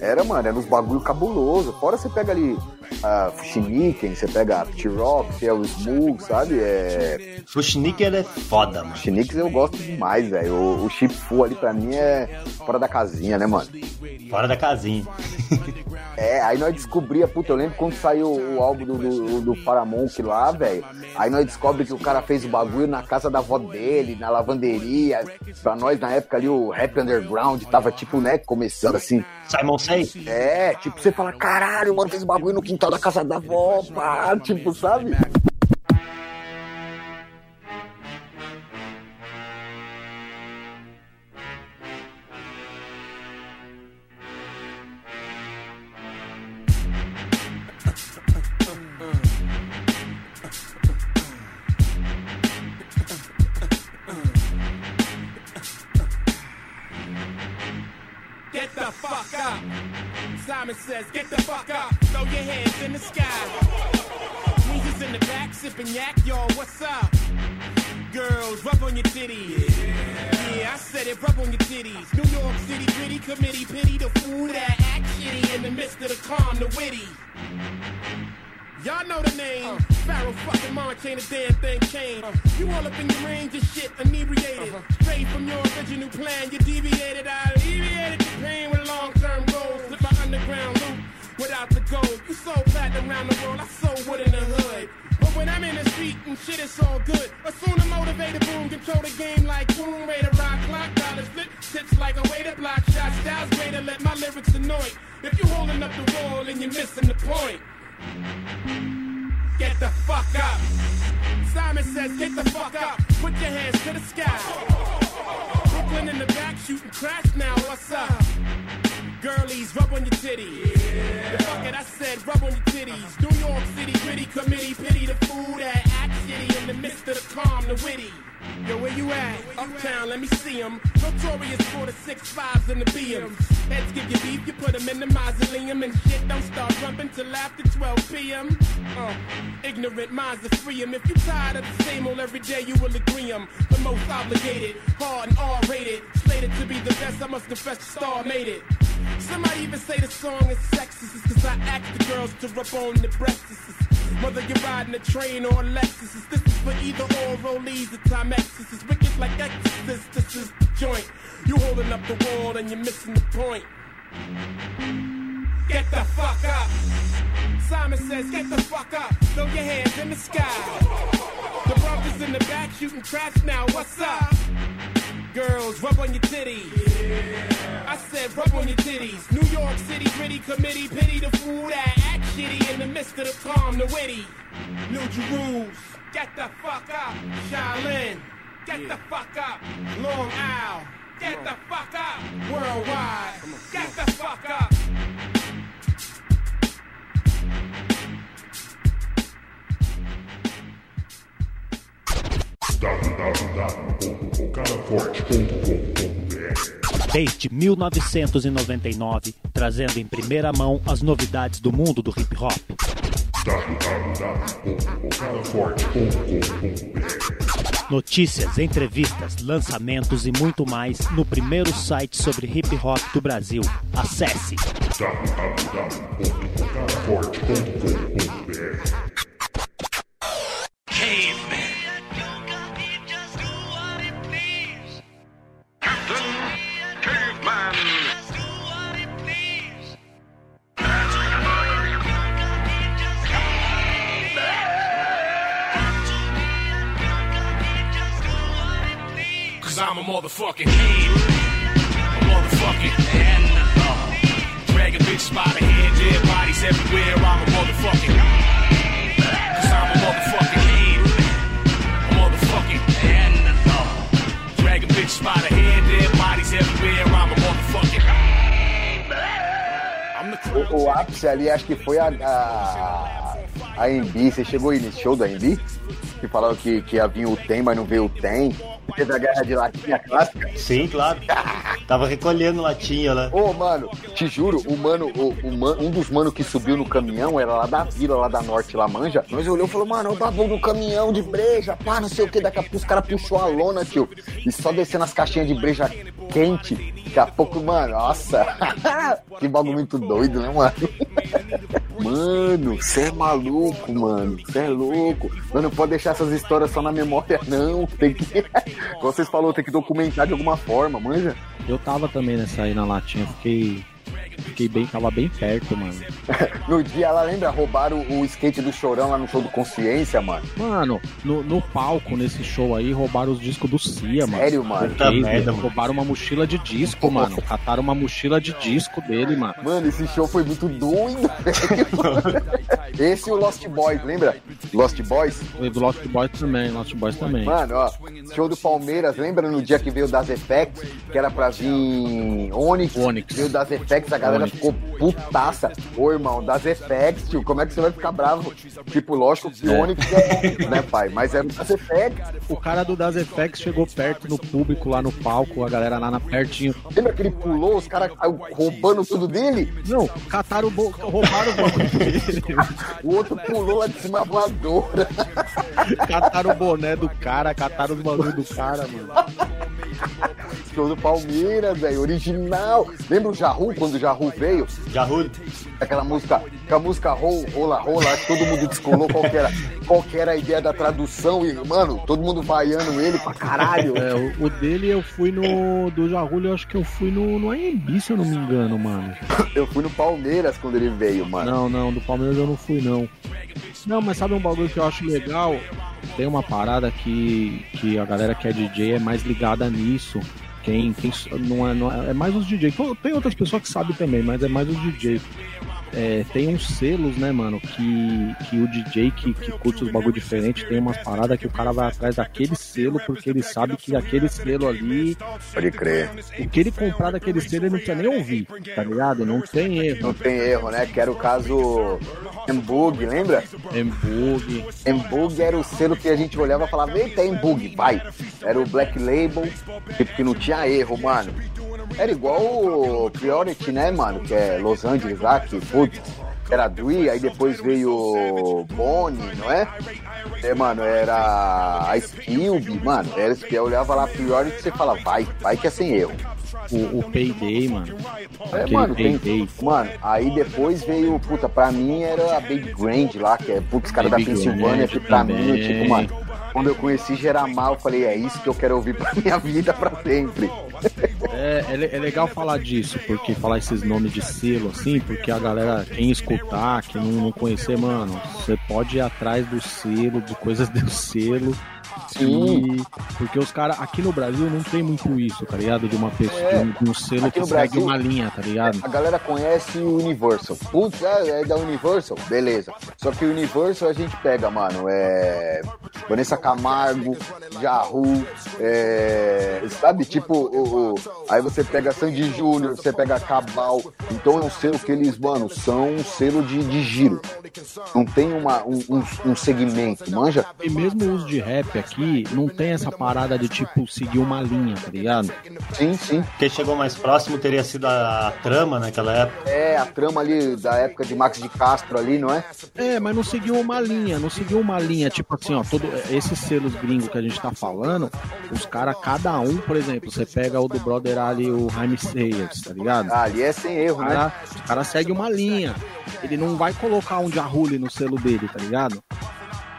Era, mano, era uns bagulho cabuloso. Fora você pega ali a Fushiniken, você pega a T-Rock, você é o Smooth, sabe? É... Fushniker é foda, mano. Fushiniken eu gosto demais, velho. O, o Chip Full ali pra mim é fora da casinha, né, mano? Fora da casinha. É, aí nós descobria, puta, eu lembro quando saiu o álbum do, do, do Paramount lá, velho. Aí nós descobre que o cara fez o bagulho na casa da avó dele, na lavanderia. Pra nós, na época ali, o rap underground tava tipo, né, começando assim. Simon Say? É, tipo, você fala, caralho, mano, fez o bagulho no quintal da casa da avó, pá, tipo, sabe? Get the fuck up. Simon says, the mausoleum. And shit don't start jumping till after 12 p.m. Uh, ignorant minds are free 'em. If you tired of the same old every day, you will agree 'em. The most obligated, hard and R-rated. Slated to be the best, I must confess the star made it. Somebody even say the song is sexist, cause I ask the girls to rub on the breasts. Whether you're riding a train or a Lexus, this is for either or rollies or Timex. This is wicked like Exorcist, this is the joint. You holding up the wall and you're missing the point. Get the fuck up. Simon says, get the fuck up. Throw your hands in the sky. The brothers in the back shooting traps now. What's up? Girls, rub on your titties. I said, rub on your titties. New York City gritty committee, pity the fool that act shitty in the midst of the calm, the witty. New rules. Get the fuck up. Shaolin. Get the fuck up. Long Isle. Get the fuck up. Worldwide. Get the fuck up. www.ocaraforte.com.br Desde 1999, trazendo em primeira mão as novidades do mundo do hip hop. www.ocaraforte.com.br Notícias, entrevistas, lançamentos e muito mais no primeiro site sobre hip hop do Brasil. Acesse www.ocaraforte.com.br Cause motherfucking head. A motherfucking head. Dragging bitches by the head, dead bodies everywhere. I'm a motherfucking. Cause I'm a motherfucking head. A motherfucking head. Dragging bitches by the head, dead bodies everywhere. I'm a motherfucking. O, o ápice ali, acho que foi a, a, a AMB. Você chegou aí nesse show da AMB? Que falaram que, que ia vir o Tem, mas não veio o Tem. Teve a guerra de latinha clássica. Sim, claro. Tava recolhendo latinha lá. Ô, mano, te juro, o mano, o, o man- um dos manos que subiu no caminhão era lá da vila, lá da norte, lá manja. Nós olhou e falou, mano, o babão do caminhão de breja, pá, não sei o que. Daqui a pouco os caras puxou a lona, tio. E só descendo as caixinhas de breja quente. Daqui a pouco, mano, nossa. que bagulho muito doido, né, mano? Mano, você é maluco, mano. Você é louco. Mano, não pode deixar essas histórias só na memória, não. Tem que. Como vocês falaram, tem que documentar de alguma forma, manja? Eu tava também nessa aí na latinha, fiquei. Fiquei bem, tava bem perto, mano. No dia, ela lembra, roubaram o, skate do Chorão lá no show do Consciência, mano. Mano, no, no palco, nesse show aí, roubaram os discos do Cia, mano. Sério, mano? Puta Eles merda, mano. roubaram uma mochila de disco, mano. Cataram uma mochila de disco dele, mano. Mano, esse show foi muito doido, velho. Esse e o Lost Boys, lembra? Lost Boys? E do Lost Boys também, Lost Boys também. Mano, ó, show do Palmeiras, lembra no dia que veio o Das Effects, que era pra vir Onyx? Onyx. Veio Das Effects, a galera Onyx. ficou putaça. Ô, irmão, Das Effects, tio, como é que você vai ficar bravo? Tipo, lógico que É. Onyx é, né, pai? Mas é Das Effects. O cara do Das Effects chegou perto no público, lá no palco, a galera lá na pertinho. Lembra que ele pulou, os caras roubando tudo dele? Não, cataram o roubaram o bagulho dele. O outro pulou lá de cima da voadora. Cataram o boné do cara, cataram os bagulho do cara, mano. Show do Palmeiras, velho, original. Lembra o Jahu, quando o Jahu veio? Jarrudo. Aquela música, aquela música ro- rola, rola, acho que todo mundo descolou qual que era, qual que era a ideia da tradução e, mano, todo mundo vaiando ele pra caralho. É, o, o dele eu fui no. Do Jarulho, eu acho que eu fui no, no AMB, se eu não me engano, mano. Eu fui no Palmeiras quando ele veio, mano. Não, não, do Palmeiras eu não fui, não. Não, mas sabe um bagulho que eu acho legal? Tem uma parada que, que a galera que é DJ é mais ligada nisso. Quem, quem não é, não é, é mais os DJ. Tem- outras pessoas que sabem também, mas é mais os DJ. É, tem uns selos, né, mano, que, que o DJ que, que curte os bagulho diferente tem umas paradas que o cara vai atrás daquele selo porque ele sabe que aquele selo ali, Pode crer. o que ele comprar daquele selo ele não precisa nem ouvir, tá ligado? Não tem erro. Não tem erro, né? Que era o caso Embug, lembra? Embug. Embug era o selo que a gente olhava e falava, eita, Embug, vai. Era o Black Label, tipo, que não tinha erro, mano. Era igual o Priority, né, mano? Que é Los Angeles lá, que, putz, era Dre, aí depois veio Bonnie, não é? É, mano, era a Cube, mano. Era que eu olhava lá Priority e você fala, vai, vai que é sem erro. O, o Payday, mano. É, Aquele mano, tem, Payday. mano, aí depois veio, puta, pra mim era a Baby Grand lá, que é, putz, cara da Baby Pensilvânia, Grand que pra mim, também. tipo, mano, quando eu conheci Geramal, eu falei, é isso que eu quero ouvir pra minha vida pra sempre. É, é, é legal falar disso, porque falar esses nomes de selo, assim, porque a galera, quem escutar, quem não, não conhecer, mano, você pode ir atrás do selo, de coisas do selo. Sim. E- porque os caras, aqui no Brasil não tem muito isso, tá ligado? De uma pessoa, É. de, um, selo Aqui que segue Brasil- uma linha, tá ligado? A galera conhece o Universal. Putz, é, é da Universal? Beleza. Só que o Universal a gente pega, mano, é. Vanessa Camargo, Jahu, é. Sabe, tipo, o, o- aí você pega Sandy Júnior, você pega Cabal. Então é um selo que eles, mano, são um selo de, de giro. Não tem uma, um, um, um segmento, manja? E mesmo os de rap aqui, não tem essa parada de, tipo, seguir uma linha, tá ligado? Sim, sim. Quem chegou mais próximo teria sido a trama naquela época. É, a trama ali da época de Max de Castro ali, não é? É, mas não seguiu uma linha, não seguiu uma linha, tipo assim, ó, todo, esses selos gringos que a gente tá falando, os caras, cada um, por exemplo, você pega o do brother ali, o Jaime Sayers, tá ligado? Ah, ali é sem erro, né? cara, o cara segue uma linha. Ele não vai colocar um Jahuli no selo dele, tá ligado?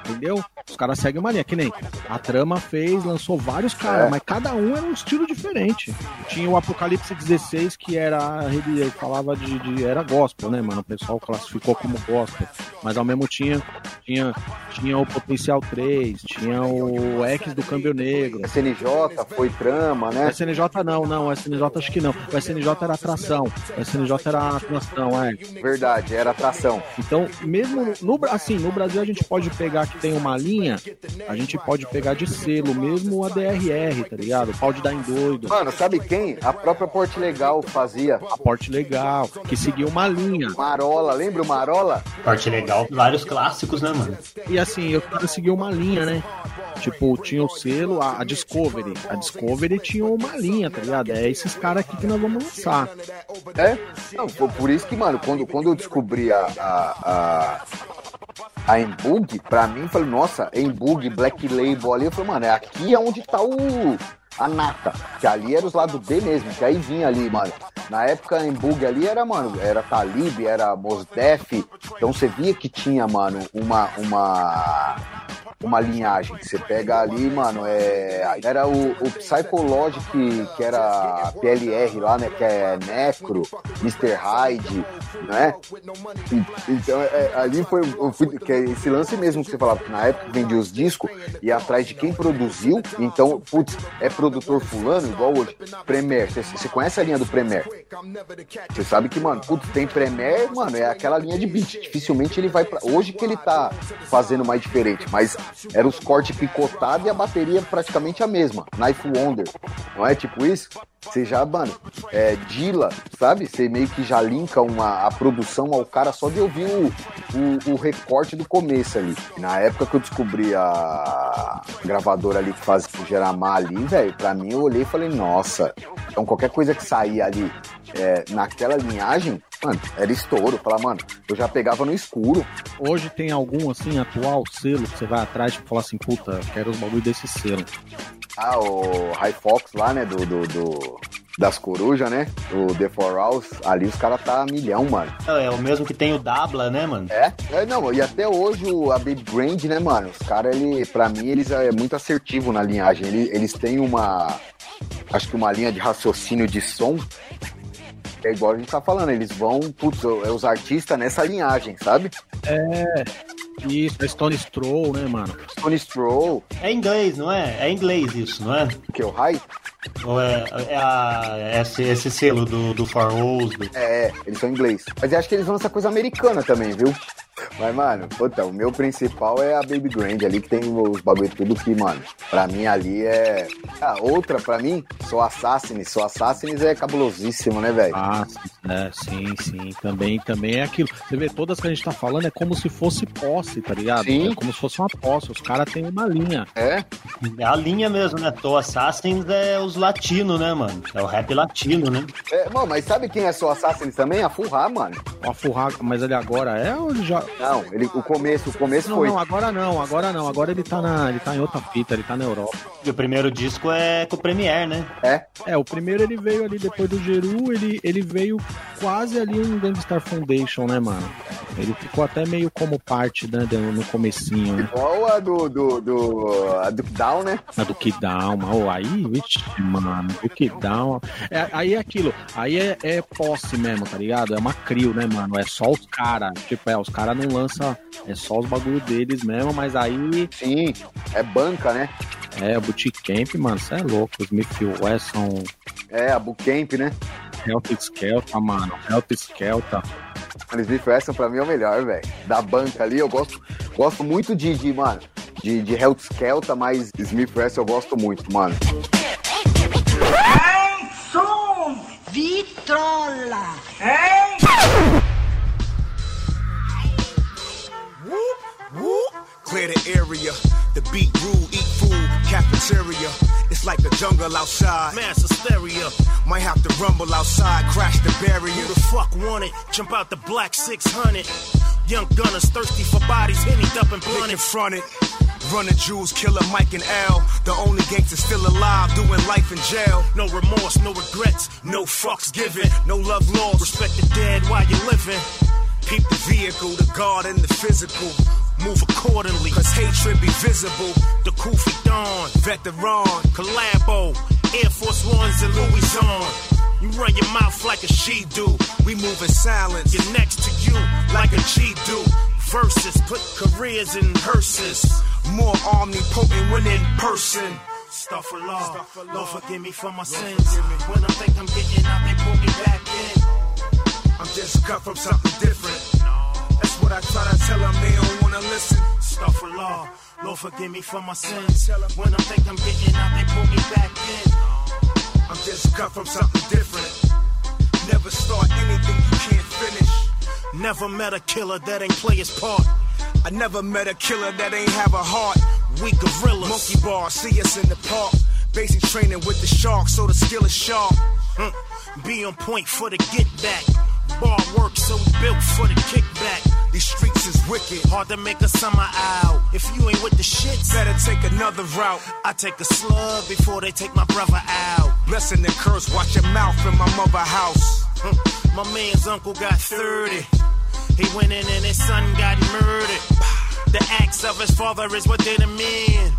Entendeu? Os caras seguem uma linha, que nem a trama fez, lançou vários caras, É. mas cada um era um estilo diferente. Tinha o Apocalipse 16, que era, ele falava de, de- era gospel, né, mano? O pessoal classificou como gospel, mas ao mesmo tinha, tinha, tinha o Potencial 3, tinha o X do Câmbio Negro. SNJ foi trama, né? O SNJ não, não, o SNJ acho que não. O SNJ era atração, o SNJ era atração, é. Verdade, era atração. Então, mesmo no, assim, no Brasil a gente pode pegar que tem uma linha, a gente pode pegar de selo, mesmo a DRR, tá ligado? Pau de dar em doido, Mano, sabe quem? A própria Porte Legal fazia. aporte legal, que seguiu uma linha. Marola, lembra o Marola? Parte legal, vários clássicos, né, mano? E assim, eu quero seguir uma linha, né? Tipo, tinha o selo, a, a Discovery. A Discovery tinha uma linha, tá ligado? É esses caras aqui que nós vamos lançar. É? Não, por isso que, mano, quando, quando eu descobri a. a, a... A Embug, pra mim, falei, nossa, Embug, Black Label ali, eu falei, mano, é aqui é onde tá o. a nata. Que ali era os lados B mesmo, que aí vinha ali, mano. Na época em ali era, mano, era Talib, era Mos Def. Então você via que tinha, mano, uma. uma uma linhagem. Você pega ali, mano, é, era o, o Psychologic, que, era PLR lá, né? Que é Necro, Mr. Hyde, né? E- Então, é, ali foi, que é esse lance mesmo que você falava, que na época vendia os discos e atrás de quem produziu, então, putz, é produtor fulano, igual hoje, Premier, você conhece a linha do Premier? Você sabe que, mano, putz, tem Premier, mano, é aquela linha de beat, dificilmente ele vai pra... Hoje que ele tá fazendo mais diferente, mas era os cortes picotados e a bateria praticamente a mesma, Knife Wonder, não é tipo isso? Você já, mano, é, Dila, sabe? Você meio que já linka uma, a produção ao cara só de ouvir o, o, o recorte do começo ali. E na época que eu descobri a gravadora ali que fazia o Geramar ali, velho, pra mim eu olhei e falei, nossa. Então qualquer coisa que saía ali é, naquela linhagem, mano, era estouro. Falar, mano, eu já pegava no escuro. Hoje tem algum, assim, atual selo que você vai atrás e fala assim, puta, quero os bagulho desse selo. Ah, o High Fox lá, né, do, do, do- das corujas, né? O The Four Hours, ali os caras tá a milhão, mano. É o mesmo que tem o Dabla, né, mano? É? É, não, e até hoje o, a Baby Grand, né, mano? Os caras, ele, pra mim, eles é muito assertivo na linhagem. Ele- Eles, têm uma. Acho que uma linha de raciocínio de som. que É igual a gente tá falando, eles vão, putz, é os artistas nessa linhagem, sabe? É. Isso, é Stone Stroll, né, mano? Stone Stroll. É inglês, não é? É inglês isso, não é? Que o High? Ou é, é a, esse, esse selo do, do Far West, do... É, eles são inglês. Mas eu acho que eles vão essa coisa americana também, viu? Mas, mano, puta, o meu principal é a Baby Grand ali, que tem os bagulho tudo que, mano, pra mim ali é. Ah, outra, pra mim, sou Assassins. Sou Assassins é cabulosíssimo, né, velho? Ah, é, sim, sim. Também, também é aquilo. Você vê, todas que a gente tá falando é como se fosse posse, tá ligado? Sim. É como se fosse uma posse. Os caras têm uma linha. É? É a linha mesmo, né? Tô Assassins é os latinos, né, mano? É o rap latino, né? É, mano, mas sabe quem é sou Assassins também? A Furra, mano. A Furra, mas ele agora é ou ele já. Não, ele, o começo, o começo Não, foi. não, agora não, agora não. Agora ele tá, na, ele tá em outra fita, ele tá na Europa. E o primeiro disco é com o Premiere, né? É? É, o primeiro ele veio ali depois do Geru, ele, ele veio quase ali um Gangstar Foundation, né, mano? Ele ficou até meio como parte, né, no comecinho, né? Igual a do, do, do, a do Down, né? A do que down, oh, aí, vixe, mano, do que down. É, aí é aquilo, aí é, é posse mesmo, tá ligado? É uma crio, né, mano? É só os caras. Tipo, é, os caras não lançam, é só os bagulho deles mesmo, mas aí. Sim, é banca, né? É, o Bootcamp, mano, você é louco. Os Smith Wesson, É, a Bootcamp, né? Health Skelta, mano. Health Skelta. Mano, Smith Wesson pra mim é o melhor, velho. Da banca ali, eu gosto, gosto muito de, de mano, de, de Skelta, mas Smith Wesson eu gosto muito, mano. Hein, som! Vitrola! Hein? Clear the area. The beat rule, eat food, cafeteria. It's like the jungle outside. Mass hysteria. Might have to rumble outside, crash the barrier. Who the fuck want it? Jump out the black 600. Young gunners thirsty for bodies, hennied up and blunted. confronted. Running Jews, killer Mike and L. The only gangsters still alive, doing life in jail. No remorse, no regrets, No fucks given, no love lost. respect the dead while you're living. Peep the vehicle, the guard and the physical. Move accordingly. Cause hatred be visible. The Kufi Dawn, Veteran, Collabo, Air Force Ones and Louis on. You run your mouth like a she do. we move in silence. Get next to you like a G do. Versus put careers in hearses. More omnipotent when in person. Stuff for law. Lord forgive me for my sins. When I think I'm getting out, they pull me back in. I'm just cut from something different. What I try to tell them, they don't wanna listen. Stuff for law. Lord forgive me for my sins. When I think I'm getting out, they pull me back in. I'm just cut from something different. Never start anything you can't finish. Never met a killer that ain't play his part. I never met a killer that ain't have a heart. We gorillas. Monkey bar, see us in the park. Basic training with the sharks, so the skill is sharp. Hmm. Be on point for the get back. Bar work, so built for the kickback. These streets is wicked, hard to make a summer out. If you ain't with the shit, better take another route. I take a slug before they take my brother out. Blessing and curse, watch your mouth in my mother house. My man's uncle got 30. He went in and his son got murdered. The acts of his father is what did him in.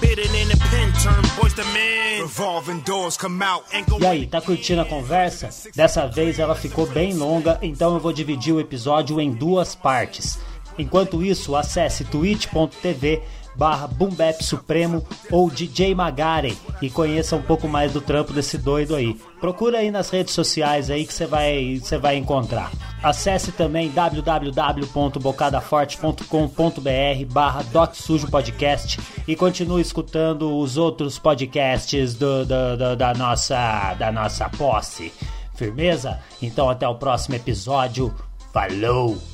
Bitten in the pen, turn boys to men. Revolving doors come out, ain't E aí, tá curtindo a conversa? Dessa vez ela ficou bem longa, então eu vou dividir o episódio em duas partes. Enquanto isso, acesse twitch.tv barra Boombap Supremo ou DJ Magaren e conheça um pouco mais do trampo desse doido aí. Procura aí nas redes sociais aí que você vai, vai encontrar. Acesse também www.bocadaforte.com.br barra Doc Sujo Podcast e continue escutando os outros podcasts do, do- do- da, nossa, da nossa posse. Firmeza? Então até o próximo episódio. Falou!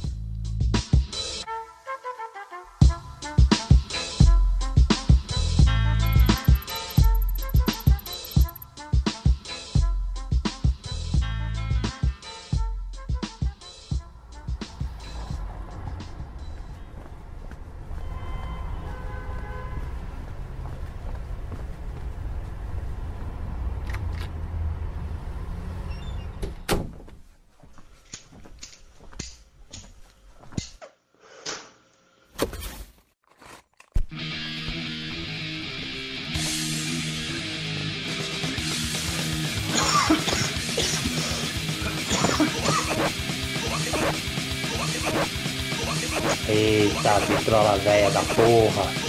上、